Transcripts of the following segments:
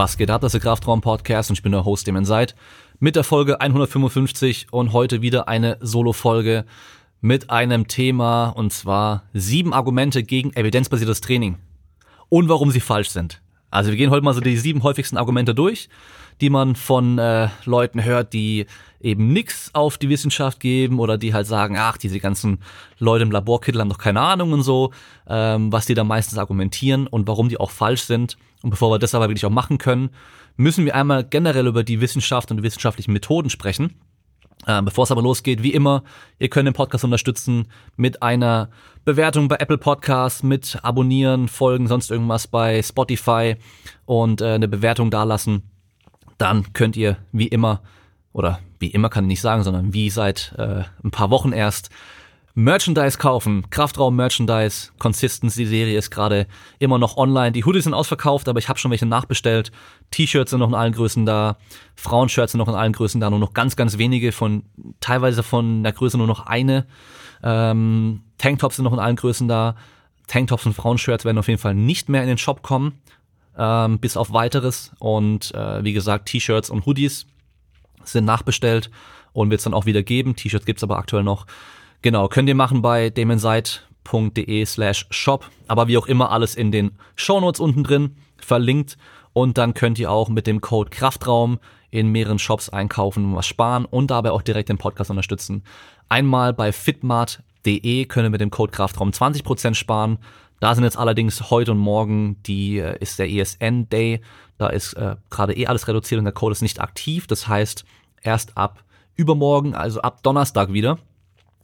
Was geht ab? Das ist der Kraftraum Podcast und ich bin der Host, dem ihr seid. Mit der Folge 155 und heute wieder eine Solo-Folge mit einem Thema und zwar sieben Argumente gegen evidenzbasiertes Training und warum sie falsch sind. Also wir gehen heute mal so die sieben häufigsten Argumente durch, die man von äh, Leuten hört, die eben nix auf die Wissenschaft geben oder die halt sagen, ach, diese ganzen Leute im Laborkittel haben doch keine Ahnung und so, ähm, was die da meistens argumentieren und warum die auch falsch sind. Und bevor wir das aber wirklich auch machen können, müssen wir einmal generell über die Wissenschaft und die wissenschaftlichen Methoden sprechen. Ähm, bevor es aber losgeht, wie immer, ihr könnt den Podcast unterstützen mit einer Bewertung bei Apple Podcasts, mit Abonnieren, Folgen, sonst irgendwas bei Spotify und äh, eine Bewertung dalassen. Dann könnt ihr wie immer, oder wie immer kann ich nicht sagen, sondern wie seit äh, ein paar Wochen erst, Merchandise kaufen, Kraftraum Merchandise, Consistency Serie ist gerade immer noch online. Die Hoodies sind ausverkauft, aber ich habe schon welche nachbestellt. T-Shirts sind noch in allen Größen da, Frauenshirts sind noch in allen Größen da, nur noch ganz, ganz wenige von, teilweise von der Größe nur noch eine. Ähm, Tanktops sind noch in allen Größen da. Tanktops und Frauenshirts werden auf jeden Fall nicht mehr in den Shop kommen, ähm, bis auf weiteres. Und äh, wie gesagt, T-Shirts und Hoodies sind nachbestellt und wird es dann auch wieder geben. T-Shirts gibt's aber aktuell noch. Genau, könnt ihr machen bei demonseite.de slash shop, aber wie auch immer alles in den Shownotes unten drin verlinkt und dann könnt ihr auch mit dem Code Kraftraum in mehreren Shops einkaufen und was sparen und dabei auch direkt den Podcast unterstützen. Einmal bei fitmart.de könnt ihr mit dem Code Kraftraum 20% sparen. Da sind jetzt allerdings heute und morgen die äh, ist der ESN Day. Da ist äh, gerade eh alles reduziert und der Code ist nicht aktiv. Das heißt, erst ab übermorgen, also ab Donnerstag wieder,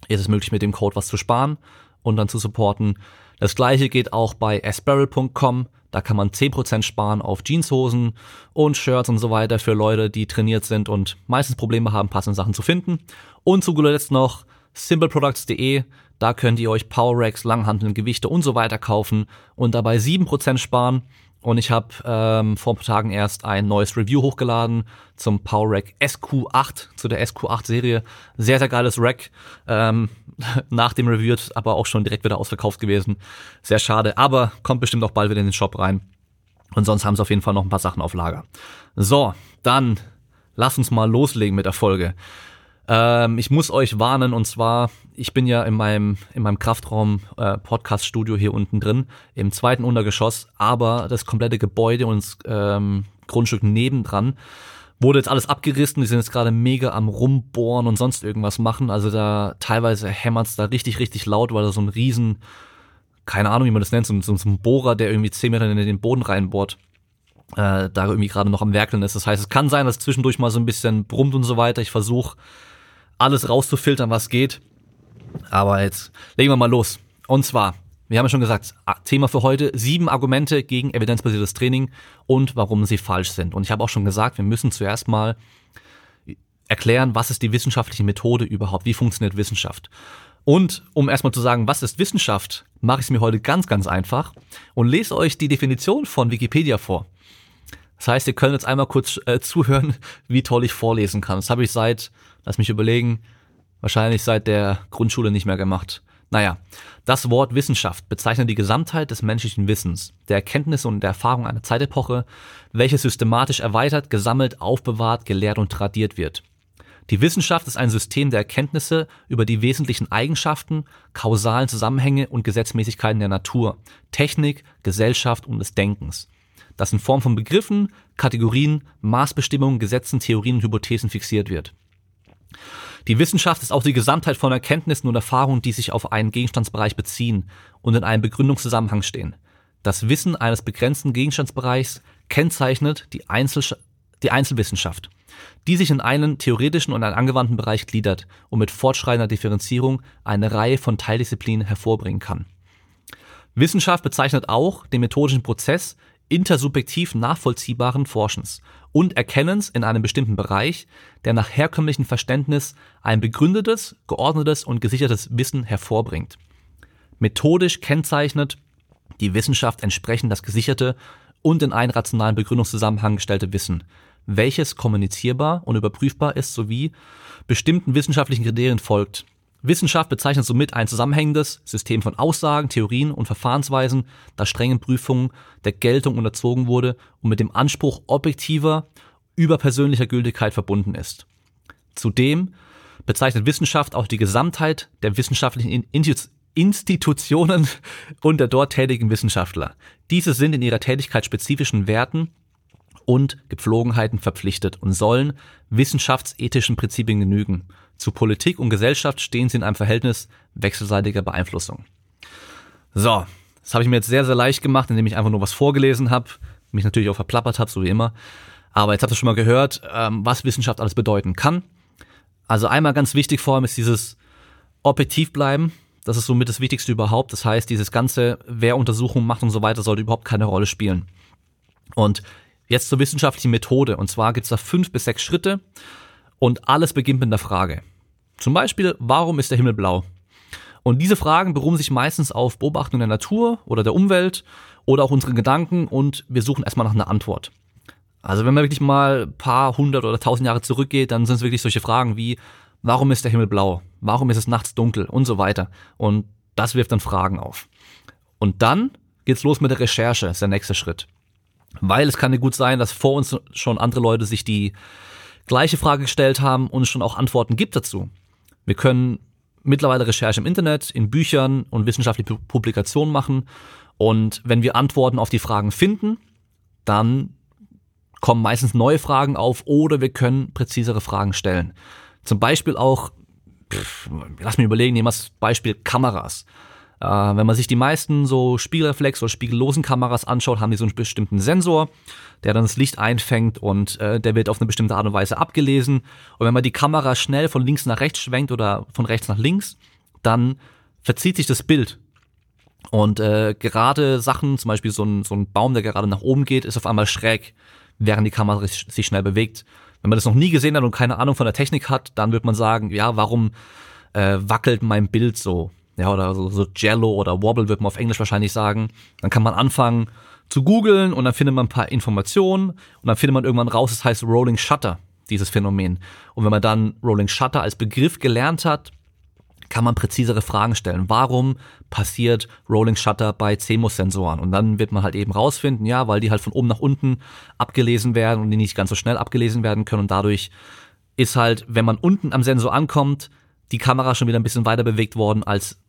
ist es möglich, mit dem Code was zu sparen und dann zu supporten. Das gleiche geht auch bei asparrel.com. Da kann man 10% sparen auf Jeanshosen und Shirts und so weiter für Leute, die trainiert sind und meistens Probleme haben, passende Sachen zu finden. Und zu guter Letzt noch simpleproducts.de. Da könnt ihr euch Power Racks, Langhanteln, Gewichte und so weiter kaufen und dabei 7% sparen. Und ich habe ähm, vor ein paar Tagen erst ein neues Review hochgeladen zum Power Rack SQ8, zu der SQ8-Serie. Sehr, sehr geiles Rack. Ähm, nach dem Review aber auch schon direkt wieder ausverkauft gewesen. Sehr schade, aber kommt bestimmt auch bald wieder in den Shop rein. Und sonst haben sie auf jeden Fall noch ein paar Sachen auf Lager. So, dann lass uns mal loslegen mit der Folge. Ähm, ich muss euch warnen und zwar, ich bin ja in meinem, in meinem Kraftraum äh, hier unten drin, im zweiten Untergeschoss, aber das komplette Gebäude und das ähm, Grundstück nebendran wurde jetzt alles abgerissen, die sind jetzt gerade mega am rumbohren und sonst irgendwas machen. Also da teilweise hämmert's da richtig, richtig laut, weil da so ein riesen, keine Ahnung, wie man das nennt, so, so, so ein Bohrer, der irgendwie zehn Meter in den Boden reinbohrt, äh, da irgendwie gerade noch am Werkeln ist. Das heißt, es kann sein, dass zwischendurch mal so ein bisschen brummt und so weiter. Ich versuche alles rauszufiltern, was geht. Aber jetzt legen wir mal los. Und zwar, wir haben ja schon gesagt, Thema für heute, sieben Argumente gegen evidenzbasiertes Training und warum sie falsch sind. Und ich habe auch schon gesagt, wir müssen zuerst mal erklären, was ist die wissenschaftliche Methode überhaupt, wie funktioniert Wissenschaft. Und um erstmal zu sagen, was ist Wissenschaft, mache ich es mir heute ganz, ganz einfach und lese euch die Definition von Wikipedia vor. Das heißt, ihr könnt jetzt einmal kurz äh, zuhören, wie toll ich vorlesen kann. Das habe ich seit Lass mich überlegen. Wahrscheinlich seit der Grundschule nicht mehr gemacht. Naja, das Wort Wissenschaft bezeichnet die Gesamtheit des menschlichen Wissens, der Erkenntnisse und der Erfahrung einer Zeitepoche, welche systematisch erweitert, gesammelt, aufbewahrt, gelehrt und tradiert wird. Die Wissenschaft ist ein System der Erkenntnisse über die wesentlichen Eigenschaften, kausalen Zusammenhänge und Gesetzmäßigkeiten der Natur, Technik, Gesellschaft und des Denkens, das in Form von Begriffen, Kategorien, Maßbestimmungen, Gesetzen, Theorien und Hypothesen fixiert wird. Die Wissenschaft ist auch die Gesamtheit von Erkenntnissen und Erfahrungen, die sich auf einen Gegenstandsbereich beziehen und in einem Begründungszusammenhang stehen. Das Wissen eines begrenzten Gegenstandsbereichs kennzeichnet die, Einzel die Einzelwissenschaft, die sich in einen theoretischen und einen angewandten Bereich gliedert und mit fortschreitender Differenzierung eine Reihe von Teildisziplinen hervorbringen kann. Wissenschaft bezeichnet auch den methodischen Prozess intersubjektiv nachvollziehbaren Forschens und Erkennens in einem bestimmten Bereich, der nach herkömmlichem Verständnis ein begründetes, geordnetes und gesichertes Wissen hervorbringt. Methodisch kennzeichnet die Wissenschaft entsprechend das gesicherte und in einen rationalen Begründungszusammenhang gestellte Wissen, welches kommunizierbar und überprüfbar ist sowie bestimmten wissenschaftlichen Kriterien folgt, Wissenschaft bezeichnet somit ein zusammenhängendes System von Aussagen, Theorien und Verfahrensweisen, das strengen Prüfungen der Geltung unterzogen wurde und mit dem Anspruch objektiver, überpersönlicher Gültigkeit verbunden ist. Zudem bezeichnet Wissenschaft auch die Gesamtheit der wissenschaftlichen Institutionen und der dort tätigen Wissenschaftler. Diese sind in ihrer Tätigkeit spezifischen Werten und Gepflogenheiten verpflichtet und sollen wissenschaftsethischen Prinzipien genügen. Zu Politik und Gesellschaft stehen sie in einem Verhältnis wechselseitiger Beeinflussung. So, das habe ich mir jetzt sehr, sehr leicht gemacht, indem ich einfach nur was vorgelesen habe, mich natürlich auch verplappert habe, so wie immer. Aber jetzt habt ihr schon mal gehört, ähm, was Wissenschaft alles bedeuten kann. Also einmal ganz wichtig vor allem ist dieses objektiv bleiben. Das ist somit das Wichtigste überhaupt. Das heißt, dieses ganze, wer Untersuchungen macht und so weiter, sollte überhaupt keine Rolle spielen. Und Jetzt zur wissenschaftlichen Methode. Und zwar gibt es da fünf bis sechs Schritte und alles beginnt mit einer Frage. Zum Beispiel, warum ist der Himmel blau? Und diese Fragen beruhen sich meistens auf Beobachtungen der Natur oder der Umwelt oder auch unseren Gedanken und wir suchen erstmal nach einer Antwort. Also wenn man wirklich mal ein paar hundert oder tausend Jahre zurückgeht, dann sind es wirklich solche Fragen wie, warum ist der Himmel blau? Warum ist es nachts dunkel? Und so weiter. Und das wirft dann Fragen auf. Und dann geht's los mit der Recherche, ist der nächste Schritt. Weil es kann ja gut sein, dass vor uns schon andere Leute sich die gleiche Frage gestellt haben und es schon auch Antworten gibt dazu. Wir können mittlerweile Recherche im Internet, in Büchern und wissenschaftliche Publikationen machen. Und wenn wir Antworten auf die Fragen finden, dann kommen meistens neue Fragen auf oder wir können präzisere Fragen stellen. Zum Beispiel auch, pff, lass mich überlegen, nehmen wir das Beispiel Kameras. Äh, wenn man sich die meisten so Spiegelreflex- oder spiegellosen Kameras anschaut, haben die so einen bestimmten Sensor, der dann das Licht einfängt und äh, der wird auf eine bestimmte Art und Weise abgelesen. Und wenn man die Kamera schnell von links nach rechts schwenkt oder von rechts nach links, dann verzieht sich das Bild. Und äh, gerade Sachen, zum Beispiel so ein, so ein Baum, der gerade nach oben geht, ist auf einmal schräg, während die Kamera sich schnell bewegt. Wenn man das noch nie gesehen hat und keine Ahnung von der Technik hat, dann wird man sagen, ja, warum äh, wackelt mein Bild so? Ja, oder so, so Jello oder Wobble wird man auf Englisch wahrscheinlich sagen. Dann kann man anfangen zu googeln und dann findet man ein paar Informationen und dann findet man irgendwann raus, es heißt Rolling Shutter, dieses Phänomen. Und wenn man dann Rolling Shutter als Begriff gelernt hat, kann man präzisere Fragen stellen. Warum passiert Rolling Shutter bei CMOS-Sensoren? Und dann wird man halt eben rausfinden, ja, weil die halt von oben nach unten abgelesen werden und die nicht ganz so schnell abgelesen werden können. Und dadurch ist halt, wenn man unten am Sensor ankommt, die Kamera schon wieder ein bisschen weiter bewegt worden, als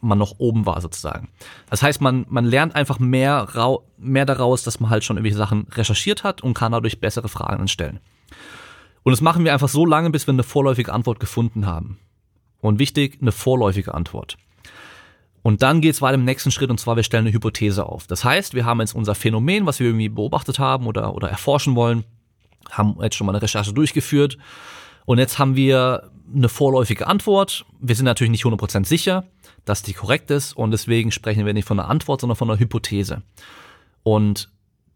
man noch oben war sozusagen. Das heißt, man, man lernt einfach mehr, mehr daraus, dass man halt schon irgendwelche Sachen recherchiert hat und kann dadurch bessere Fragen stellen. Und das machen wir einfach so lange, bis wir eine vorläufige Antwort gefunden haben. Und wichtig, eine vorläufige Antwort. Und dann geht's weiter im nächsten Schritt und zwar wir stellen eine Hypothese auf. Das heißt, wir haben jetzt unser Phänomen, was wir irgendwie beobachtet haben oder, oder erforschen wollen, haben jetzt schon mal eine Recherche durchgeführt und jetzt haben wir eine vorläufige Antwort. Wir sind natürlich nicht 100% sicher, dass die korrekt ist und deswegen sprechen wir nicht von einer Antwort, sondern von einer Hypothese. Und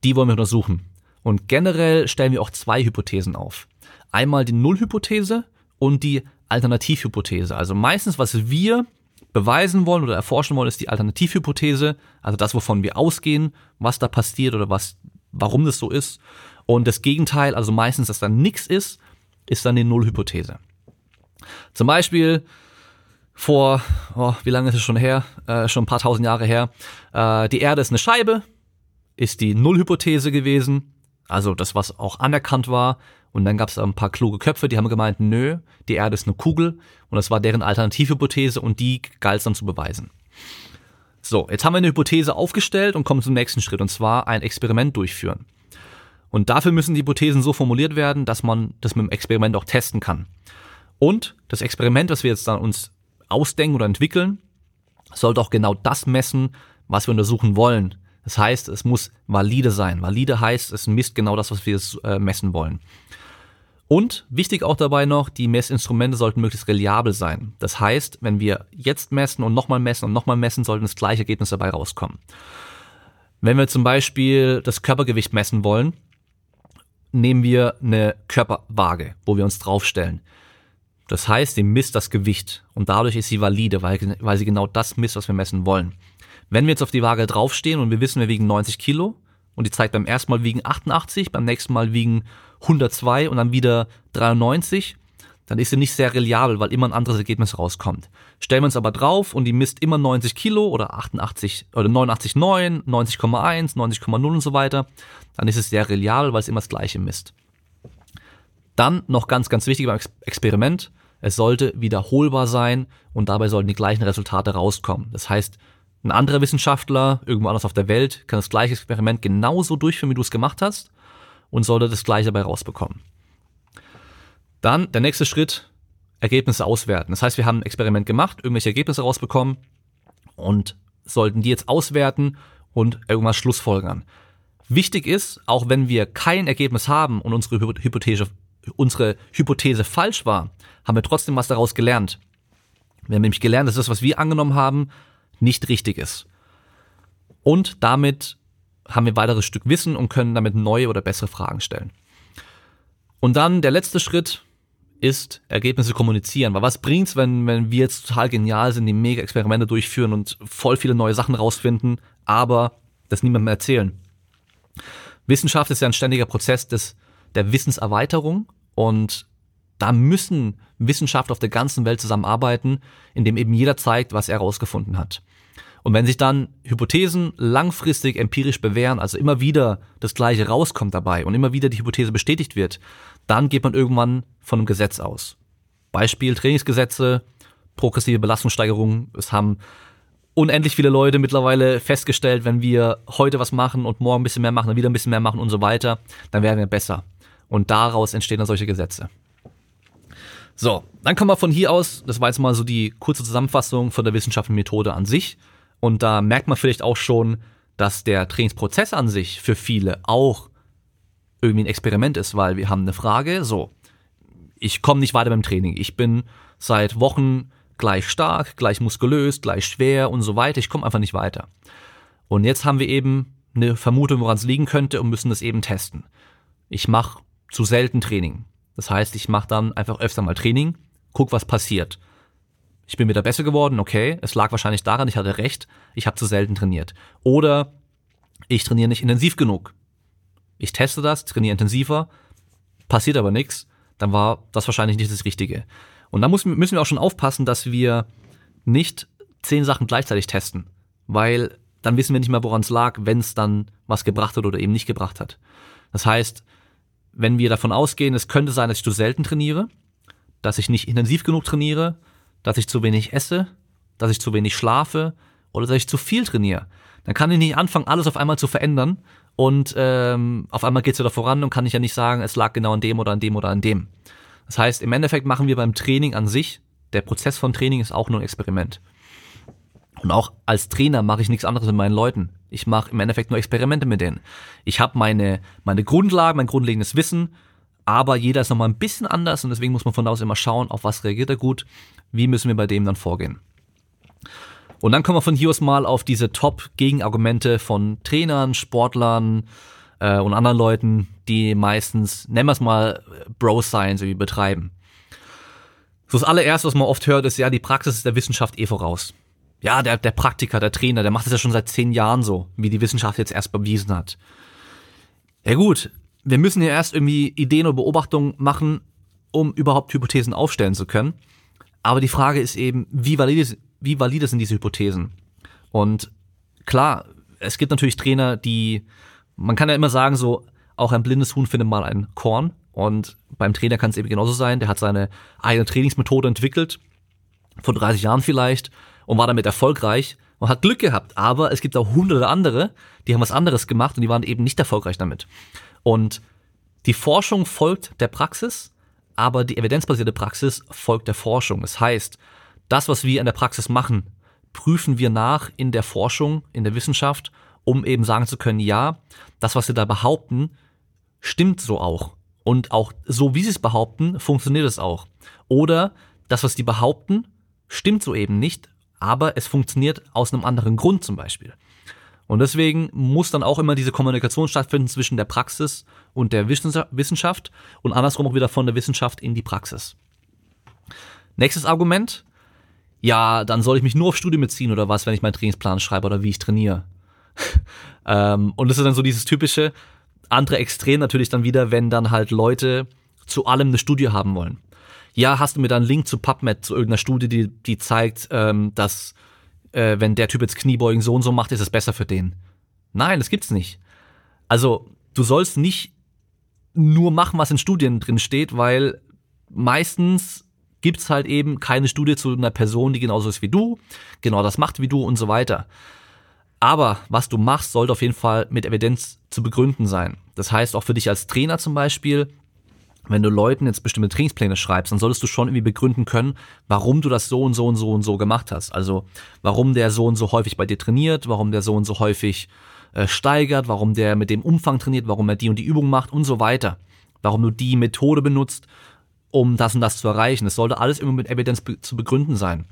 die wollen wir untersuchen. Und generell stellen wir auch zwei Hypothesen auf. Einmal die Nullhypothese und die Alternativhypothese. Also meistens, was wir beweisen wollen oder erforschen wollen, ist die Alternativhypothese, also das, wovon wir ausgehen, was da passiert oder was, warum das so ist. Und das Gegenteil, also meistens, dass da nichts ist, ist dann die Nullhypothese. Zum Beispiel vor, oh, wie lange ist es schon her? Äh, schon ein paar tausend Jahre her. Äh, die Erde ist eine Scheibe, ist die Nullhypothese gewesen. Also das, was auch anerkannt war. Und dann gab es ein paar kluge Köpfe, die haben gemeint, nö, die Erde ist eine Kugel. Und das war deren Alternativhypothese und die galt es dann zu beweisen. So, jetzt haben wir eine Hypothese aufgestellt und kommen zum nächsten Schritt, und zwar ein Experiment durchführen. Und dafür müssen die Hypothesen so formuliert werden, dass man das mit dem Experiment auch testen kann. Und das Experiment, das wir jetzt dann uns ausdenken oder entwickeln, sollte auch genau das messen, was wir untersuchen wollen. Das heißt, es muss valide sein. Valide heißt, es misst genau das, was wir äh, messen wollen. Und wichtig auch dabei noch, die Messinstrumente sollten möglichst reliabel sein. Das heißt, wenn wir jetzt messen und nochmal messen und nochmal messen, sollten das gleiche Ergebnis dabei rauskommen. Wenn wir zum Beispiel das Körpergewicht messen wollen, nehmen wir eine Körperwaage, wo wir uns draufstellen. Das heißt, sie misst das Gewicht und dadurch ist sie valide, weil, weil sie genau das misst, was wir messen wollen. Wenn wir jetzt auf die Waage draufstehen und wir wissen, wir wiegen 90 Kilo und die zeigt beim ersten Mal wiegen 88, beim nächsten Mal wiegen 102 und dann wieder 93, dann ist sie nicht sehr reliabel, weil immer ein anderes Ergebnis rauskommt. Stellen wir uns aber drauf und die misst immer 90 Kilo oder 88 oder 89,9, 90,1, 90,0 und so weiter, dann ist es sehr reliabel, weil es immer das gleiche misst. Dann noch ganz, ganz wichtig beim Experiment, es sollte wiederholbar sein und dabei sollten die gleichen Resultate rauskommen. Das heißt, ein anderer Wissenschaftler irgendwo anders auf der Welt kann das gleiche Experiment genauso durchführen, wie du es gemacht hast und sollte das gleiche dabei rausbekommen. Dann der nächste Schritt, Ergebnisse auswerten. Das heißt, wir haben ein Experiment gemacht, irgendwelche Ergebnisse rausbekommen und sollten die jetzt auswerten und irgendwas schlussfolgern. Wichtig ist, auch wenn wir kein Ergebnis haben und unsere Hypothese, unsere Hypothese falsch war, haben wir trotzdem was daraus gelernt. Wir haben nämlich gelernt, dass das, was wir angenommen haben, nicht richtig ist. Und damit haben wir ein weiteres Stück Wissen und können damit neue oder bessere Fragen stellen. Und dann der letzte Schritt ist, Ergebnisse kommunizieren. Weil was bringt's, wenn, wenn wir jetzt total genial sind, die mega Experimente durchführen und voll viele neue Sachen rausfinden, aber das niemandem erzählen? Wissenschaft ist ja ein ständiger Prozess des, der Wissenserweiterung und da müssen Wissenschaftler auf der ganzen Welt zusammenarbeiten, indem eben jeder zeigt, was er herausgefunden hat. Und wenn sich dann Hypothesen langfristig empirisch bewähren, also immer wieder das Gleiche rauskommt dabei und immer wieder die Hypothese bestätigt wird, dann geht man irgendwann von einem Gesetz aus. Beispiel Trainingsgesetze, progressive Belastungssteigerung. Es haben unendlich viele Leute mittlerweile festgestellt, wenn wir heute was machen und morgen ein bisschen mehr machen, dann wieder ein bisschen mehr machen und so weiter, dann werden wir besser. Und daraus entstehen dann solche Gesetze. So, dann kommen wir von hier aus, das war jetzt mal so die kurze Zusammenfassung von der wissenschaftlichen Methode an sich. Und da merkt man vielleicht auch schon, dass der Trainingsprozess an sich für viele auch irgendwie ein Experiment ist, weil wir haben eine Frage, so, ich komme nicht weiter beim Training. Ich bin seit Wochen gleich stark, gleich muskulös, gleich schwer und so weiter. Ich komme einfach nicht weiter. Und jetzt haben wir eben eine Vermutung, woran es liegen könnte und müssen das eben testen. Ich mache zu selten Training. Das heißt, ich mache dann einfach öfter mal Training, guck, was passiert. Ich bin wieder besser geworden, okay. Es lag wahrscheinlich daran, ich hatte recht, ich habe zu selten trainiert. Oder ich trainiere nicht intensiv genug. Ich teste das, trainiere intensiver, passiert aber nichts, dann war das wahrscheinlich nicht das Richtige. Und da müssen wir auch schon aufpassen, dass wir nicht zehn Sachen gleichzeitig testen, weil dann wissen wir nicht mehr, woran es lag, wenn es dann was gebracht hat oder eben nicht gebracht hat. Das heißt, wenn wir davon ausgehen, es könnte sein, dass ich zu selten trainiere, dass ich nicht intensiv genug trainiere, dass ich zu wenig esse, dass ich zu wenig schlafe oder dass ich zu viel trainiere. Dann kann ich nicht anfangen, alles auf einmal zu verändern und ähm, auf einmal geht's wieder voran und kann ich ja nicht sagen, es lag genau an dem oder an dem oder an dem. Das heißt, im Endeffekt machen wir beim Training an sich, der Prozess von Training ist auch nur ein Experiment. Und auch als Trainer mache ich nichts anderes mit meinen Leuten. Ich mache im Endeffekt nur Experimente mit denen. Ich habe meine, meine Grundlagen, mein grundlegendes Wissen, aber jeder ist nochmal ein bisschen anders und deswegen muss man von da aus immer schauen, auf was reagiert er gut, wie müssen wir bei dem dann vorgehen. Und dann kommen wir von hier aus mal auf diese Top-Gegenargumente von Trainern, Sportlern äh, und anderen Leuten, die meistens, nennen wir es mal, Bro-Science irgendwie betreiben. So das allererste, was man oft hört, ist ja, die Praxis ist der Wissenschaft eh voraus. Ja, der, der Praktiker, der Trainer, der macht es ja schon seit zehn Jahren so, wie die Wissenschaft jetzt erst bewiesen hat. Ja gut, wir müssen ja erst irgendwie Ideen oder Beobachtungen machen, um überhaupt Hypothesen aufstellen zu können. Aber die Frage ist eben, wie valide, wie valide sind diese Hypothesen? Und klar, es gibt natürlich Trainer, die, man kann ja immer sagen, so, auch ein blindes Huhn findet mal ein Korn. Und beim Trainer kann es eben genauso sein. Der hat seine eigene Trainingsmethode entwickelt, vor 30 Jahren vielleicht, und war damit erfolgreich und hat Glück gehabt. Aber es gibt auch hunderte andere, die haben was anderes gemacht und die waren eben nicht erfolgreich damit. Und die Forschung folgt der Praxis, aber die evidenzbasierte Praxis folgt der Forschung. Das heißt, das, was wir in der Praxis machen, prüfen wir nach in der Forschung, in der Wissenschaft, um eben sagen zu können, ja, das, was wir da behaupten, stimmt so auch. Und auch so, wie sie es behaupten, funktioniert es auch. Oder das, was die behaupten, stimmt so eben nicht, aber es funktioniert aus einem anderen Grund zum Beispiel. Und deswegen muss dann auch immer diese Kommunikation stattfinden zwischen der Praxis und der Wissenschaft und andersrum auch wieder von der Wissenschaft in die Praxis. Nächstes Argument. Ja, dann soll ich mich nur auf Studien beziehen oder was, wenn ich meinen Trainingsplan schreibe oder wie ich trainiere. ähm, und das ist dann so dieses typische andere Extrem natürlich dann wieder, wenn dann halt Leute zu allem eine Studie haben wollen. Ja, hast du mir da einen Link zu PubMed, zu irgendeiner Studie, die, die zeigt, ähm, dass äh, wenn der Typ jetzt Kniebeugen so und so macht, ist es besser für den. Nein, das gibt's nicht. Also, du sollst nicht nur machen, was in Studien drin steht, weil meistens gibt's halt eben keine Studie zu einer Person, die genauso ist wie du, genau das macht wie du und so weiter. Aber was du machst, sollte auf jeden Fall mit Evidenz zu begründen sein. Das heißt auch für dich als Trainer zum Beispiel, wenn du Leuten jetzt bestimmte Trainingspläne schreibst, dann solltest du schon irgendwie begründen können, warum du das so und so und so und so gemacht hast. Also warum der so und so häufig bei dir trainiert, warum der so und so häufig äh, steigert, warum der mit dem Umfang trainiert, warum er die und die Übung macht und so weiter. Warum du die Methode benutzt, um das und das zu erreichen. Es sollte alles immer mit Evidenz be zu begründen sein.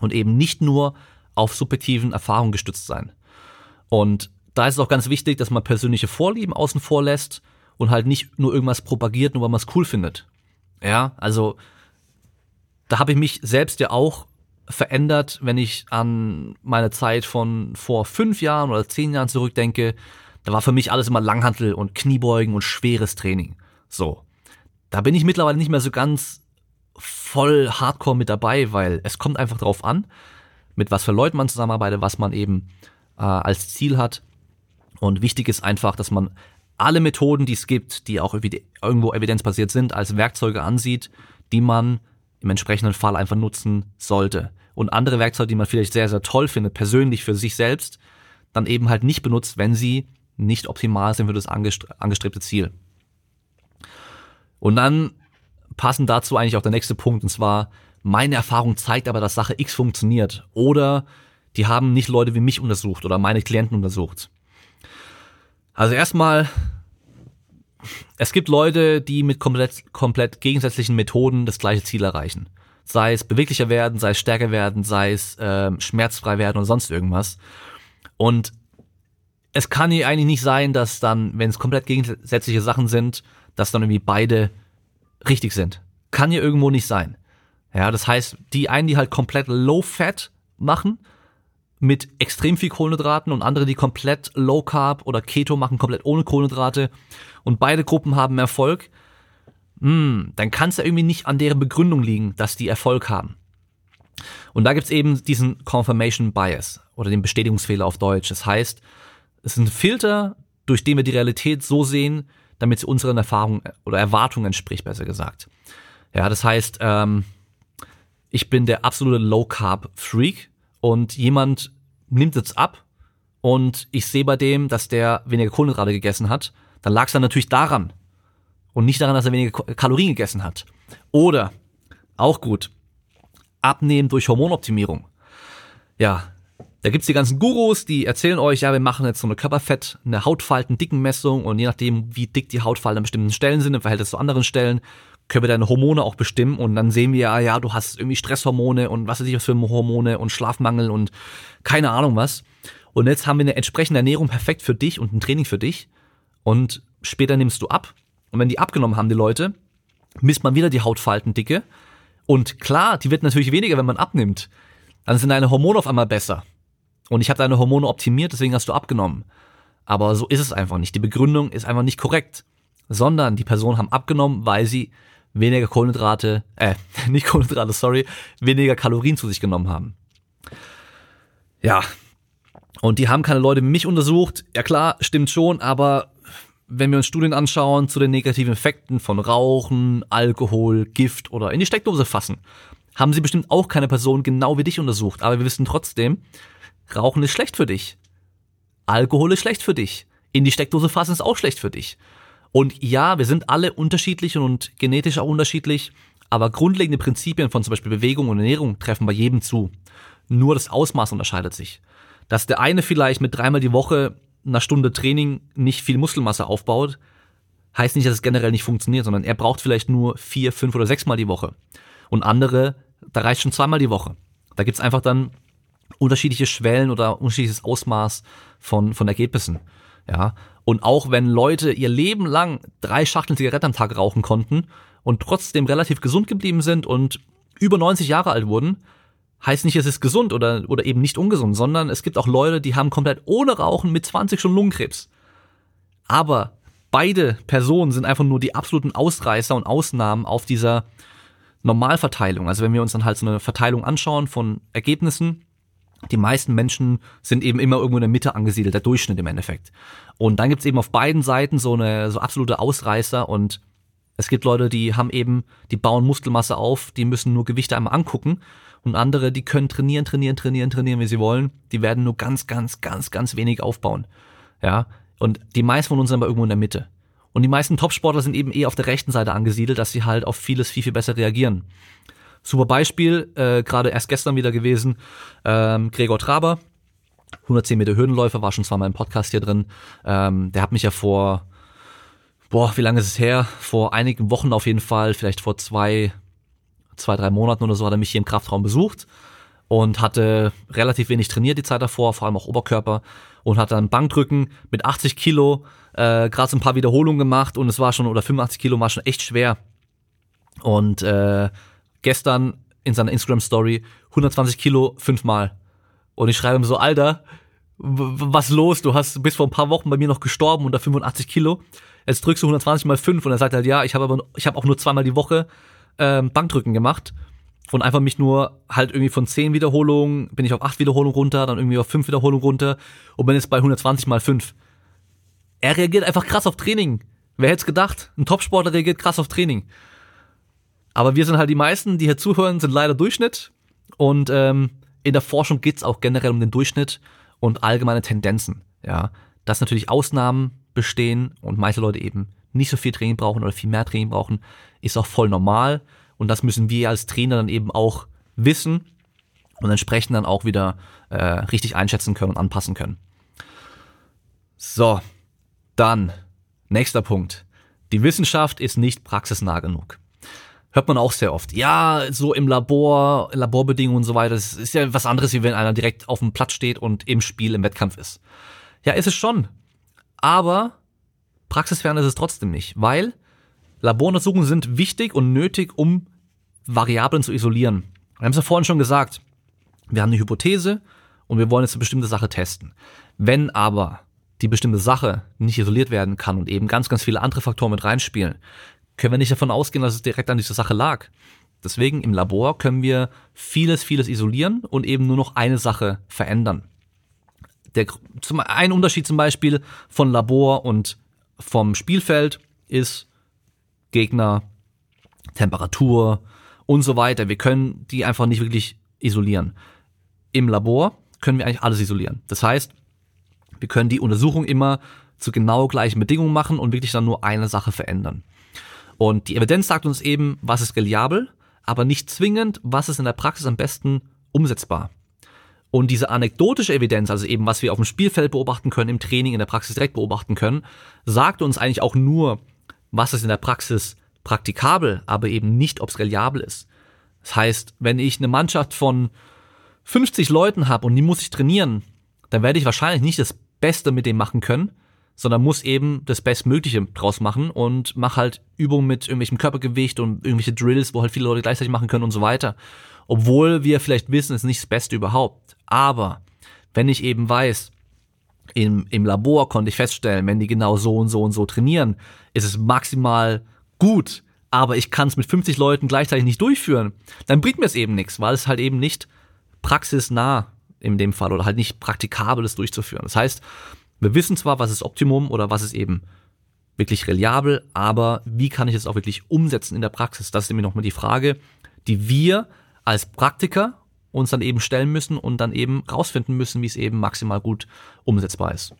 Und eben nicht nur auf subjektiven Erfahrungen gestützt sein. Und da ist es auch ganz wichtig, dass man persönliche Vorlieben außen vor lässt und halt nicht nur irgendwas propagiert, nur weil man es cool findet. Ja, also da habe ich mich selbst ja auch verändert, wenn ich an meine Zeit von vor fünf Jahren oder zehn Jahren zurückdenke. Da war für mich alles immer Langhantel und Kniebeugen und schweres Training. So. Da bin ich mittlerweile nicht mehr so ganz voll hardcore mit dabei, weil es kommt einfach darauf an, mit was für Leuten man zusammenarbeitet, was man eben äh, als Ziel hat. Und wichtig ist einfach, dass man alle Methoden, die es gibt, die auch irgendwo evidenzbasiert sind, als Werkzeuge ansieht, die man im entsprechenden Fall einfach nutzen sollte. Und andere Werkzeuge, die man vielleicht sehr, sehr toll findet, persönlich für sich selbst, dann eben halt nicht benutzt, wenn sie nicht optimal sind für das angestrebte Ziel. Und dann passend dazu eigentlich auch der nächste Punkt, und zwar, meine Erfahrung zeigt aber, dass Sache X funktioniert. Oder die haben nicht Leute wie mich untersucht oder meine Klienten untersucht. Also erstmal, es gibt Leute, die mit komplett, komplett gegensätzlichen Methoden das gleiche Ziel erreichen. Sei es beweglicher werden, sei es stärker werden, sei es äh, schmerzfrei werden oder sonst irgendwas. Und es kann hier eigentlich nicht sein, dass dann, wenn es komplett gegensätzliche Sachen sind, dass dann irgendwie beide richtig sind. Kann hier irgendwo nicht sein. Ja, das heißt, die einen, die halt komplett low fat machen, mit extrem viel Kohlenhydraten und andere, die komplett Low Carb oder Keto machen, komplett ohne Kohlenhydrate und beide Gruppen haben Erfolg, hm, dann kann es ja irgendwie nicht an deren Begründung liegen, dass die Erfolg haben. Und da gibt's eben diesen Confirmation Bias oder den Bestätigungsfehler auf Deutsch. Das heißt, es ist ein Filter, durch den wir die Realität so sehen, damit sie unseren Erfahrungen oder Erwartungen entspricht, besser gesagt. Ja, das heißt, ähm, ich bin der absolute Low Carb Freak und jemand nimmt jetzt ab und ich sehe bei dem, dass der weniger Kohlenhydrate gegessen hat, dann lag es dann natürlich daran und nicht daran, dass er weniger Kalorien gegessen hat. Oder, auch gut, abnehmen durch Hormonoptimierung. Ja, da gibt's die ganzen Gurus, die erzählen euch, ja, wir machen jetzt so eine Körperfett, eine Hautfalten-Dickenmessung und je nachdem, wie dick die Hautfalten an bestimmten Stellen sind im Verhältnis zu anderen Stellen, können wir deine Hormone auch bestimmen und dann sehen wir ja, ja, du hast irgendwie Stresshormone und was weiß ich was für Hormone und Schlafmangel und keine Ahnung was. Und jetzt haben wir eine entsprechende Ernährung perfekt für dich und ein Training für dich und später nimmst du ab. Und wenn die abgenommen haben, die Leute, misst man wieder die Hautfaltendicke und klar, die wird natürlich weniger, wenn man abnimmt. Dann sind deine Hormone auf einmal besser. Und ich habe deine Hormone optimiert, deswegen hast du abgenommen. Aber so ist es einfach nicht. Die Begründung ist einfach nicht korrekt. Sondern die Personen haben abgenommen, weil sie weniger Kohlenhydrate, äh, nicht Kohlenhydrate, sorry, weniger Kalorien zu sich genommen haben. Ja. Und die haben keine Leute wie mich untersucht. Ja klar, stimmt schon, aber wenn wir uns Studien anschauen zu den negativen Effekten von Rauchen, Alkohol, Gift oder in die Steckdose fassen, haben sie bestimmt auch keine Person genau wie dich untersucht. Aber wir wissen trotzdem, Rauchen ist schlecht für dich. Alkohol ist schlecht für dich. In die Steckdose fassen ist auch schlecht für dich. Und ja, wir sind alle unterschiedlich und genetisch auch unterschiedlich, aber grundlegende Prinzipien von zum Beispiel Bewegung und Ernährung treffen bei jedem zu. Nur das Ausmaß unterscheidet sich. Dass der eine vielleicht mit dreimal die Woche einer Stunde Training nicht viel Muskelmasse aufbaut, heißt nicht, dass es generell nicht funktioniert, sondern er braucht vielleicht nur vier, fünf oder sechsmal die Woche. Und andere, da reicht schon zweimal die Woche. Da gibt's einfach dann unterschiedliche Schwellen oder unterschiedliches Ausmaß von, von Ergebnissen. Ja, und auch wenn Leute ihr Leben lang drei Schachteln Zigaretten am Tag rauchen konnten und trotzdem relativ gesund geblieben sind und über 90 Jahre alt wurden, heißt nicht, es ist gesund oder, oder eben nicht ungesund, sondern es gibt auch Leute, die haben komplett ohne Rauchen mit 20 schon Lungenkrebs. Aber beide Personen sind einfach nur die absoluten Ausreißer und Ausnahmen auf dieser Normalverteilung, also wenn wir uns dann halt so eine Verteilung anschauen von Ergebnissen, die meisten Menschen sind eben immer irgendwo in der Mitte angesiedelt, der Durchschnitt im Endeffekt. Und dann gibt's eben auf beiden Seiten so eine so absolute Ausreißer und es gibt Leute, die haben eben, die bauen Muskelmasse auf, die müssen nur Gewichte einmal angucken und andere, die können trainieren, trainieren, trainieren, trainieren, wie sie wollen, die werden nur ganz, ganz, ganz, ganz wenig aufbauen. Ja, und die meisten von uns sind aber irgendwo in der Mitte. Und die meisten Topsportler sind eben eh auf der rechten Seite angesiedelt, dass sie halt auf vieles viel, viel besser reagieren. Super Beispiel, äh, gerade erst gestern wieder gewesen, ähm, Gregor Traber, 110 Meter Höhenläufer, war schon zweimal im Podcast hier drin. Ähm, der hat mich ja vor, boah, wie lange ist es her? Vor einigen Wochen auf jeden Fall, vielleicht vor zwei, zwei, drei Monaten oder so, hat er mich hier im Kraftraum besucht und hatte relativ wenig trainiert die Zeit davor, vor allem auch Oberkörper und hat dann Bankdrücken mit 80 Kilo äh, gerade so ein paar Wiederholungen gemacht und es war schon, oder 85 Kilo war schon echt schwer. Und äh, gestern in seiner Instagram-Story 120 Kilo fünfmal. Und ich schreibe ihm so, Alter, was los? Du hast bis vor ein paar Wochen bei mir noch gestorben unter 85 Kilo. Jetzt drückst du 120 mal 5 und er sagt halt, ja, ich habe aber ich habe auch nur zweimal die Woche ähm, Bankdrücken gemacht und einfach mich nur halt irgendwie von 10 Wiederholungen bin ich auf 8 Wiederholungen runter, dann irgendwie auf 5 Wiederholungen runter und bin jetzt bei 120 mal 5. Er reagiert einfach krass auf Training. Wer hätte es gedacht? Ein Topsportler reagiert krass auf Training. Aber wir sind halt die meisten, die hier zuhören, sind leider Durchschnitt. Und ähm, in der Forschung geht's auch generell um den Durchschnitt und allgemeine Tendenzen. Ja, dass natürlich Ausnahmen bestehen und manche Leute eben nicht so viel Training brauchen oder viel mehr Training brauchen, ist auch voll normal. Und das müssen wir als Trainer dann eben auch wissen und entsprechend dann auch wieder äh, richtig einschätzen können und anpassen können. So, dann nächster Punkt. Die Wissenschaft ist nicht praxisnah genug. Hört man auch sehr oft. Ja, so im Labor, Laborbedingungen und so weiter. Das ist ja was anderes, wie wenn einer direkt auf dem Platz steht und im Spiel, im Wettkampf ist. Ja, ist es schon. Aber praxisfern ist es trotzdem nicht, weil Laboruntersuchungen sind wichtig und nötig, um Variablen zu isolieren. Wir haben es ja vorhin schon gesagt. Wir haben eine Hypothese und wir wollen jetzt eine bestimmte Sache testen. Wenn aber die bestimmte Sache nicht isoliert werden kann und eben ganz, ganz viele andere Faktoren mit reinspielen, können wir nicht davon ausgehen, dass es direkt an dieser Sache lag. Deswegen im Labor können wir vieles, vieles isolieren und eben nur noch eine Sache verändern. Der, zum, ein Unterschied zum Beispiel von Labor und vom Spielfeld ist Gegner, Temperatur und so weiter. Wir können die einfach nicht wirklich isolieren. Im Labor können wir eigentlich alles isolieren. Das heißt, wir können die Untersuchung immer zu genau gleichen Bedingungen machen und wirklich dann nur eine Sache verändern. Und die Evidenz sagt uns eben, was ist reliabel, aber nicht zwingend, was ist in der Praxis am besten umsetzbar. Und diese anekdotische Evidenz, also eben was wir auf dem Spielfeld beobachten können, im Training, in der Praxis direkt beobachten können, sagt uns eigentlich auch nur, was ist in der Praxis praktikabel, aber eben nicht, ob es reliabel ist. Das heißt, wenn ich eine Mannschaft von 50 Leuten habe und die muss ich trainieren, dann werde ich wahrscheinlich nicht das Beste mit dem machen können, sondern muss eben das Bestmögliche draus machen und mach halt Übungen mit irgendwelchem Körpergewicht und irgendwelche Drills, wo halt viele Leute gleichzeitig machen können und so weiter. Obwohl wir vielleicht wissen, es ist nicht das Beste überhaupt. Aber wenn ich eben weiß, im, im Labor konnte ich feststellen, wenn die genau so und so und so trainieren, ist es maximal gut, aber ich kann es mit 50 Leuten gleichzeitig nicht durchführen, dann bringt mir es eben nichts, weil es halt eben nicht praxisnah in dem Fall oder halt nicht praktikabel ist durchzuführen. Das heißt, wir wissen zwar, was ist Optimum oder was ist eben wirklich reliabel, aber wie kann ich es auch wirklich umsetzen in der Praxis? Das ist nämlich nochmal die Frage, die wir als Praktiker uns dann eben stellen müssen und dann eben rausfinden müssen, wie es eben maximal gut umsetzbar ist.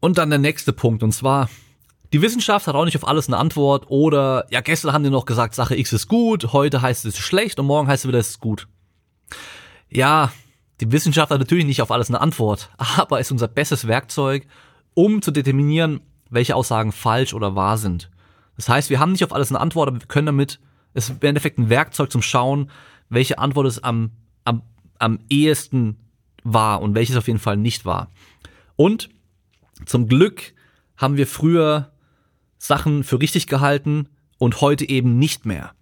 Und dann der nächste Punkt, und zwar, die Wissenschaft hat auch nicht auf alles eine Antwort oder, ja, gestern haben die noch gesagt, Sache X ist gut, heute heißt es schlecht und morgen heißt es wieder, es ist gut. Ja, die Wissenschaft hat natürlich nicht auf alles eine Antwort, aber ist unser bestes Werkzeug, um zu determinieren, welche Aussagen falsch oder wahr sind. Das heißt, wir haben nicht auf alles eine Antwort, aber wir können damit, es ist im Endeffekt ein Werkzeug zum Schauen, welche Antwort es am, am, am ehesten war und welches auf jeden Fall nicht war. Und zum Glück haben wir früher Sachen für richtig gehalten und heute eben nicht mehr.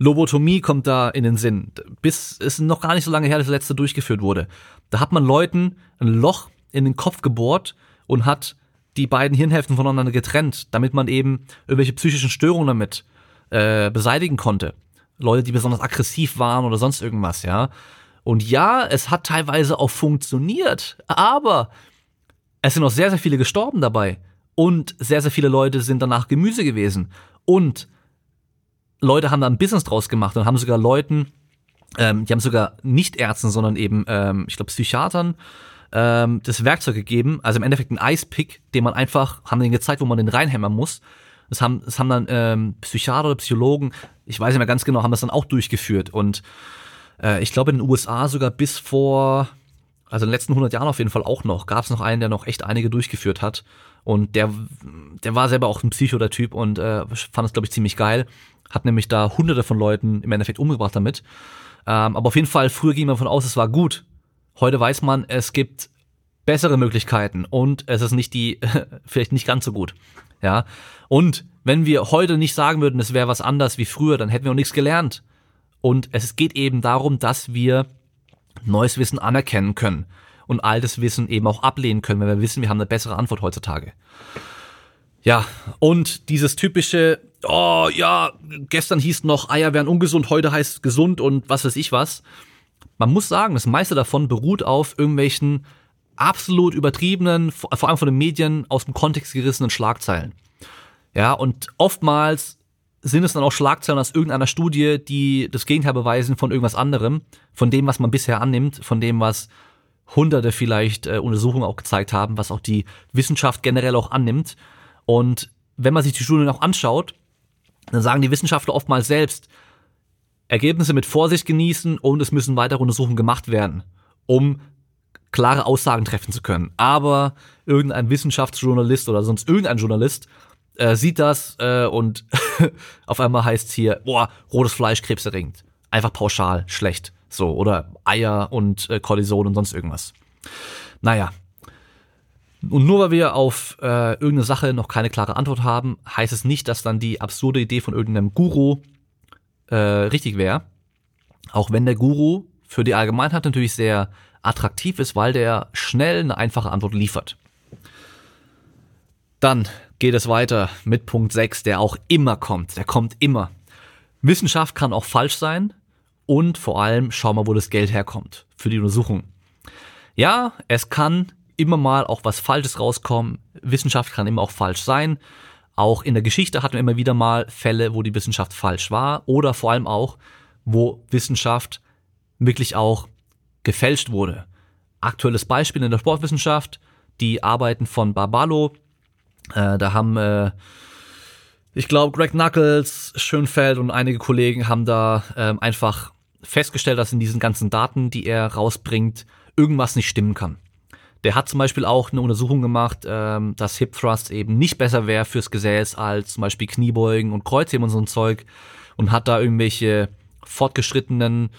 Lobotomie kommt da in den Sinn. Bis es noch gar nicht so lange her, dass das letzte durchgeführt wurde. Da hat man Leuten ein Loch in den Kopf gebohrt und hat die beiden Hirnhälften voneinander getrennt, damit man eben irgendwelche psychischen Störungen damit äh, beseitigen konnte. Leute, die besonders aggressiv waren oder sonst irgendwas, ja. Und ja, es hat teilweise auch funktioniert, aber es sind auch sehr, sehr viele gestorben dabei. Und sehr, sehr viele Leute sind danach Gemüse gewesen. Und Leute haben da ein Business draus gemacht und haben sogar Leuten, ähm, die haben sogar nicht Ärzten, sondern eben, ähm, ich glaube, Psychiatern, ähm, das Werkzeug gegeben, also im Endeffekt ein Eispick, den man einfach, haben denen gezeigt, wo man den reinhämmern muss. Das haben, das haben dann ähm, Psychiater oder Psychologen, ich weiß nicht mehr ganz genau, haben das dann auch durchgeführt. Und äh, ich glaube in den USA sogar bis vor, also in den letzten 100 Jahren auf jeden Fall auch noch, gab es noch einen, der noch echt einige durchgeführt hat. Und der, der war selber auch ein Psycho, der Typ, und äh, fand es, glaube ich, ziemlich geil. Hat nämlich da hunderte von Leuten im Endeffekt umgebracht damit. Ähm, aber auf jeden Fall, früher ging man davon aus, es war gut. Heute weiß man, es gibt bessere Möglichkeiten und es ist nicht die, vielleicht nicht ganz so gut. Ja. Und wenn wir heute nicht sagen würden, es wäre was anders wie früher, dann hätten wir auch nichts gelernt. Und es geht eben darum, dass wir neues Wissen anerkennen können und altes Wissen eben auch ablehnen können, wenn wir wissen, wir haben eine bessere Antwort heutzutage. Ja, und dieses typische, oh ja, gestern hieß noch, Eier wären ungesund, heute heißt gesund und was weiß ich was. Man muss sagen, das meiste davon beruht auf irgendwelchen absolut übertriebenen, vor allem von den Medien aus dem Kontext gerissenen Schlagzeilen. Ja, und oftmals sind es dann auch Schlagzeilen aus irgendeiner Studie, die das Gegenteil beweisen von irgendwas anderem, von dem, was man bisher annimmt, von dem, was hunderte vielleicht äh, Untersuchungen auch gezeigt haben, was auch die Wissenschaft generell auch annimmt. Und wenn man sich die Studien auch anschaut, dann sagen die Wissenschaftler oftmals selbst, Ergebnisse mit Vorsicht genießen und es müssen weitere Untersuchungen gemacht werden, um klare Aussagen treffen zu können. Aber irgendein Wissenschaftsjournalist oder sonst irgendein Journalist äh, sieht das äh, und auf einmal heißt hier, boah, rotes Fleisch krebserregend. Einfach pauschal, schlecht. So, oder Eier und äh, Kollision und sonst irgendwas. Naja. Und nur weil wir auf äh, irgendeine Sache noch keine klare Antwort haben, heißt es nicht, dass dann die absurde Idee von irgendeinem Guru äh, richtig wäre. Auch wenn der Guru für die Allgemeinheit natürlich sehr attraktiv ist, weil der schnell eine einfache Antwort liefert. Dann geht es weiter mit Punkt 6, der auch immer kommt. Der kommt immer. Wissenschaft kann auch falsch sein und vor allem schau mal, wo das Geld herkommt für die Untersuchung. Ja, es kann immer mal auch was Falsches rauskommen. Wissenschaft kann immer auch falsch sein. Auch in der Geschichte hatten wir immer wieder mal Fälle, wo die Wissenschaft falsch war oder vor allem auch, wo Wissenschaft wirklich auch gefälscht wurde. Aktuelles Beispiel in der Sportwissenschaft, die Arbeiten von Barbalo, äh, da haben, äh, ich glaube, Greg Knuckles, Schönfeld und einige Kollegen haben da äh, einfach festgestellt, dass in diesen ganzen Daten, die er rausbringt, irgendwas nicht stimmen kann. Der hat zum Beispiel auch eine Untersuchung gemacht, ähm, dass Hip Thrust eben nicht besser wäre fürs Gesäß als zum Beispiel Kniebeugen und Kreuzheben und so ein Zeug und hat da irgendwelche fortgeschrittenen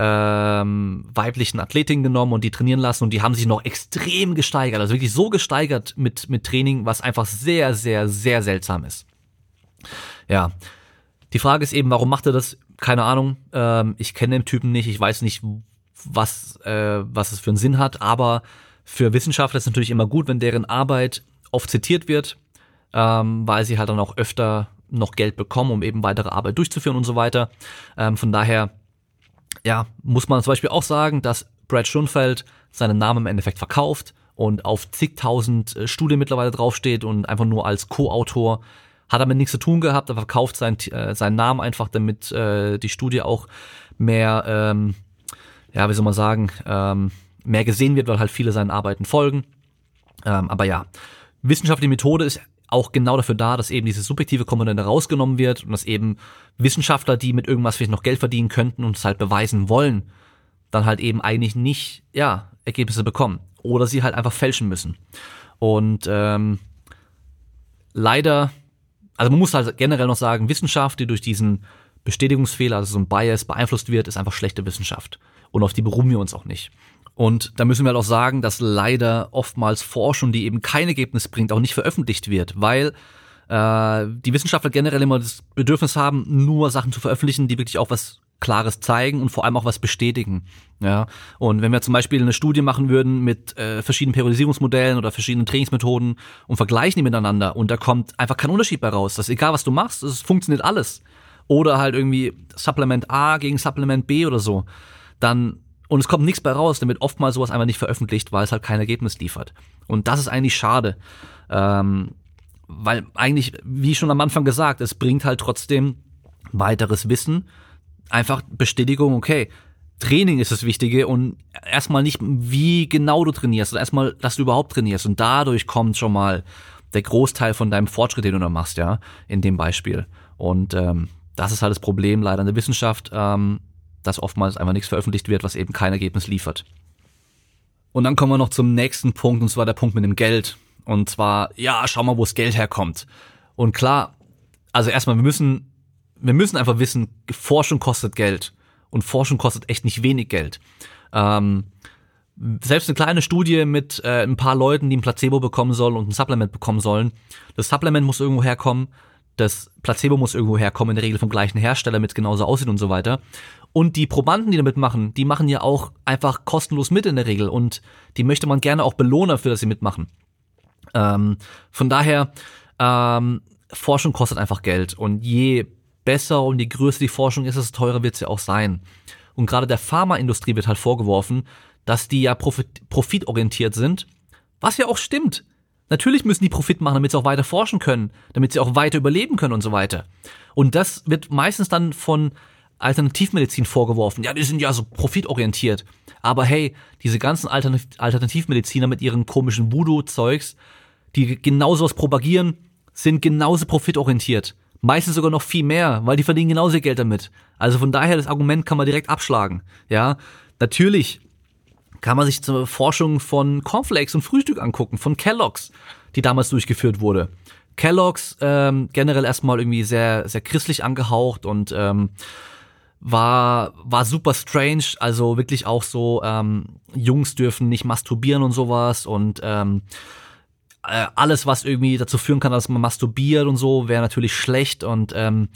ähm, weiblichen Athletinnen genommen und die trainieren lassen und die haben sich noch extrem gesteigert, also wirklich so gesteigert mit, mit Training, was einfach sehr, sehr, sehr seltsam ist. Ja, die Frage ist eben, warum macht er das? Keine Ahnung. Ähm, ich kenne den Typen nicht, ich weiß nicht, was, äh, was es für einen Sinn hat, aber für Wissenschaftler ist es natürlich immer gut, wenn deren Arbeit oft zitiert wird, ähm, weil sie halt dann auch öfter noch Geld bekommen, um eben weitere Arbeit durchzuführen und so weiter. Ähm, von daher ja, muss man zum Beispiel auch sagen, dass Brad Schunfeld seinen Namen im Endeffekt verkauft und auf zigtausend äh, Studien mittlerweile draufsteht und einfach nur als Co-Autor hat damit nichts zu tun gehabt, er verkauft sein, äh, seinen Namen einfach, damit äh, die Studie auch mehr, ähm, ja, wie soll man sagen, ähm, mehr gesehen wird, weil halt viele seinen Arbeiten folgen. Ähm, aber ja, wissenschaftliche Methode ist auch genau dafür da, dass eben diese subjektive Komponente rausgenommen wird und dass eben Wissenschaftler, die mit irgendwas vielleicht noch Geld verdienen könnten und es halt beweisen wollen, dann halt eben eigentlich nicht, ja, Ergebnisse bekommen. Oder sie halt einfach fälschen müssen. Und ähm, leider, also man muss halt generell noch sagen, Wissenschaft, die durch diesen Bestätigungsfehler, also so ein Bias beeinflusst wird, ist einfach schlechte Wissenschaft. Und auf die beruhen wir uns auch nicht. Und da müssen wir halt auch sagen, dass leider oftmals Forschung, die eben kein Ergebnis bringt, auch nicht veröffentlicht wird, weil äh, die Wissenschaftler generell immer das Bedürfnis haben, nur Sachen zu veröffentlichen, die wirklich auch was Klares zeigen und vor allem auch was bestätigen. Ja, und wenn wir zum Beispiel eine Studie machen würden mit äh, verschiedenen Periodisierungsmodellen oder verschiedenen Trainingsmethoden und vergleichen die miteinander und da kommt einfach kein Unterschied bei raus. Das ist egal, was du machst, es funktioniert alles. oder halt irgendwie Supplement A gegen Supplement B oder so, dann und es kommt nichts bei raus, wird oftmals sowas einfach nicht veröffentlicht, weil es halt kein Ergebnis liefert. Und das ist eigentlich schade. Ähm, weil eigentlich, wie schon am Anfang gesagt, es bringt halt trotzdem weiteres Wissen, einfach Bestätigung, okay, Training ist das Wichtige und erstmal nicht, wie genau du trainierst, sondern erstmal, dass du überhaupt trainierst und dadurch kommt schon mal der Großteil von deinem Fortschritt, den du da machst, ja, in dem Beispiel. Und ähm, das ist halt das Problem leider in der Wissenschaft, ähm, dass oftmals einfach nichts veröffentlicht wird, was eben kein Ergebnis liefert. Und dann kommen wir noch zum nächsten Punkt, und zwar der Punkt mit dem Geld. Und zwar, ja, schau mal, wo das Geld herkommt. Und klar, also erstmal, wir müssen, wir müssen einfach wissen, Forschung kostet Geld. Und Forschung kostet echt nicht wenig Geld. Ähm, selbst eine kleine Studie mit äh, ein paar Leuten, die ein Placebo bekommen sollen und ein Supplement bekommen sollen. Das Supplement muss irgendwo herkommen. Das Placebo muss irgendwo herkommen, in der Regel vom gleichen Hersteller, es genauso aussieht und so weiter. Und die Probanden, die damit machen, die machen ja auch einfach kostenlos mit in der Regel und die möchte man gerne auch belohnen dafür, dass sie mitmachen. Ähm, von daher, ähm, Forschung kostet einfach Geld und je besser und je größer die Forschung ist, desto teurer wird sie auch sein. Und gerade der Pharmaindustrie wird halt vorgeworfen, dass die ja profit profitorientiert sind, was ja auch stimmt. Natürlich müssen die Profit machen, damit sie auch weiter forschen können, damit sie auch weiter überleben können und so weiter. Und das wird meistens dann von Alternativmedizin vorgeworfen. Ja, die sind ja so profitorientiert. Aber hey, diese ganzen Alternativmediziner mit ihren komischen Voodoo-Zeugs, die genauso was propagieren, sind genauso profitorientiert. Meistens sogar noch viel mehr, weil die verdienen genauso Geld damit. Also von daher, das Argument kann man direkt abschlagen. Ja, natürlich kann man sich zur Forschung von Cornflakes und Frühstück angucken, von Kellogg's, die damals durchgeführt wurde. Kellogg's ähm, generell erstmal irgendwie sehr, sehr christlich angehaucht und ähm, war, war super strange, also wirklich auch so, ähm, Jungs dürfen nicht masturbieren und sowas und ähm, äh, alles, was irgendwie dazu führen kann, dass man masturbiert und so, wäre natürlich schlecht und ähm,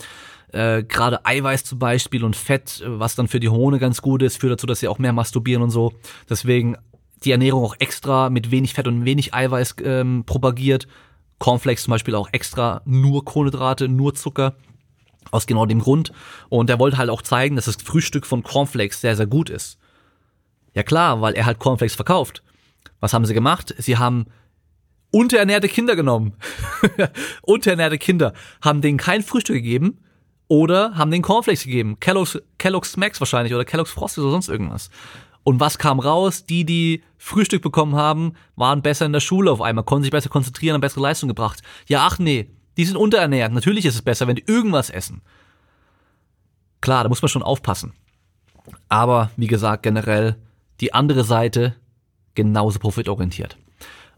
äh, gerade Eiweiß zum Beispiel und Fett, was dann für die Hormone ganz gut ist, führt dazu, dass sie auch mehr masturbieren und so. Deswegen die Ernährung auch extra mit wenig Fett und wenig Eiweiß ähm, propagiert. Cornflakes zum Beispiel auch extra nur Kohlenhydrate, nur Zucker. Aus genau dem Grund. Und er wollte halt auch zeigen, dass das Frühstück von Cornflakes sehr, sehr gut ist. Ja klar, weil er halt Cornflakes verkauft. Was haben sie gemacht? Sie haben unterernährte Kinder genommen. unterernährte Kinder. Haben denen kein Frühstück gegeben oder haben den Cornflakes gegeben. Kellogg's, Kellogg's Max wahrscheinlich oder Kellogg's Frosted oder sonst irgendwas. Und was kam raus? Die, die Frühstück bekommen haben, waren besser in der Schule auf einmal, konnten sich besser konzentrieren, haben bessere Leistung gebracht. Ja, ach nee, die sind unterernährt. Natürlich ist es besser, wenn die irgendwas essen. Klar, da muss man schon aufpassen. Aber wie gesagt, generell die andere Seite genauso profitorientiert.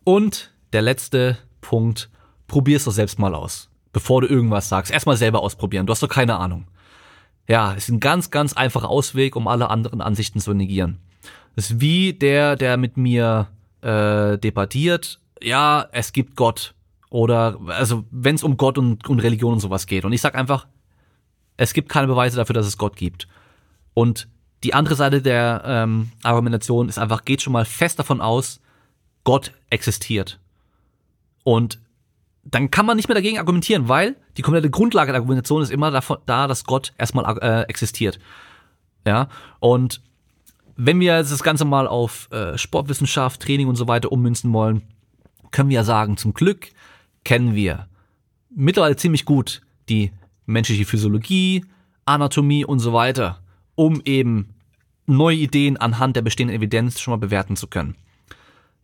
Und der letzte Punkt, probier's doch selbst mal aus, bevor du irgendwas sagst. Erstmal selber ausprobieren, du hast doch keine Ahnung. Ja, ist ein ganz, ganz einfacher Ausweg, um alle anderen Ansichten zu negieren. Das ist wie der, der mit mir äh, debattiert, ja, es gibt Gott. Oder, also, wenn es um Gott und, und Religion und sowas geht. Und ich sag einfach, es gibt keine Beweise dafür, dass es Gott gibt. Und die andere Seite der ähm, Argumentation ist einfach, geht schon mal fest davon aus, Gott existiert. Und dann kann man nicht mehr dagegen argumentieren, weil die komplette Grundlage der Argumentation ist immer davon, da, dass Gott erstmal äh, existiert. Ja, und wenn wir das Ganze mal auf äh, Sportwissenschaft, Training und so weiter ummünzen wollen, können wir ja sagen, zum Glück kennen wir mittlerweile ziemlich gut die menschliche Physiologie, Anatomie und so weiter, um eben neue Ideen anhand der bestehenden Evidenz schon mal bewerten zu können.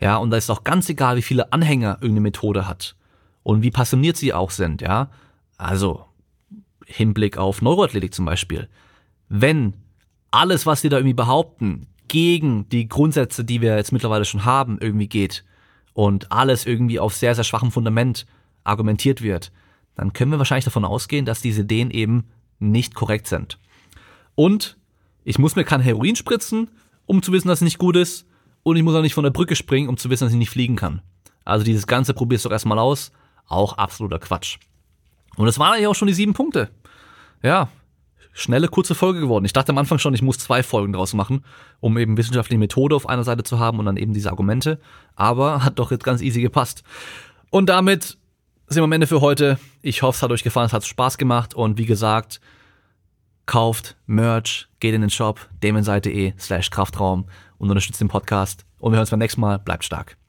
Ja, und da ist auch ganz egal, wie viele Anhänger irgendeine Methode hat und wie passioniert sie auch sind, ja. Also, Hinblick auf Neuroathletik zum Beispiel. Wenn alles, was sie da irgendwie behaupten, gegen die Grundsätze, die wir jetzt mittlerweile schon haben, irgendwie geht, und alles irgendwie auf sehr, sehr schwachem Fundament argumentiert wird, dann können wir wahrscheinlich davon ausgehen, dass diese Ideen eben nicht korrekt sind. Und ich muss mir kein Heroin spritzen, um zu wissen, dass es nicht gut ist. Und ich muss auch nicht von der Brücke springen, um zu wissen, dass ich nicht fliegen kann. Also dieses Ganze probierst du doch erstmal aus. Auch absoluter Quatsch. Und das waren eigentlich auch schon die sieben Punkte. Ja, schnelle, kurze Folge geworden. Ich dachte am Anfang schon, ich muss zwei Folgen draus machen, um eben wissenschaftliche Methode auf einer Seite zu haben und dann eben diese Argumente. Aber hat doch jetzt ganz easy gepasst. Und damit sind wir am Ende für heute. Ich hoffe, es hat euch gefallen, es hat Spaß gemacht und wie gesagt, kauft Merch, geht in den Shop, demonseite.de slash Kraftraum und unterstützt den Podcast. Und wir hören uns beim nächsten Mal. Bleibt stark.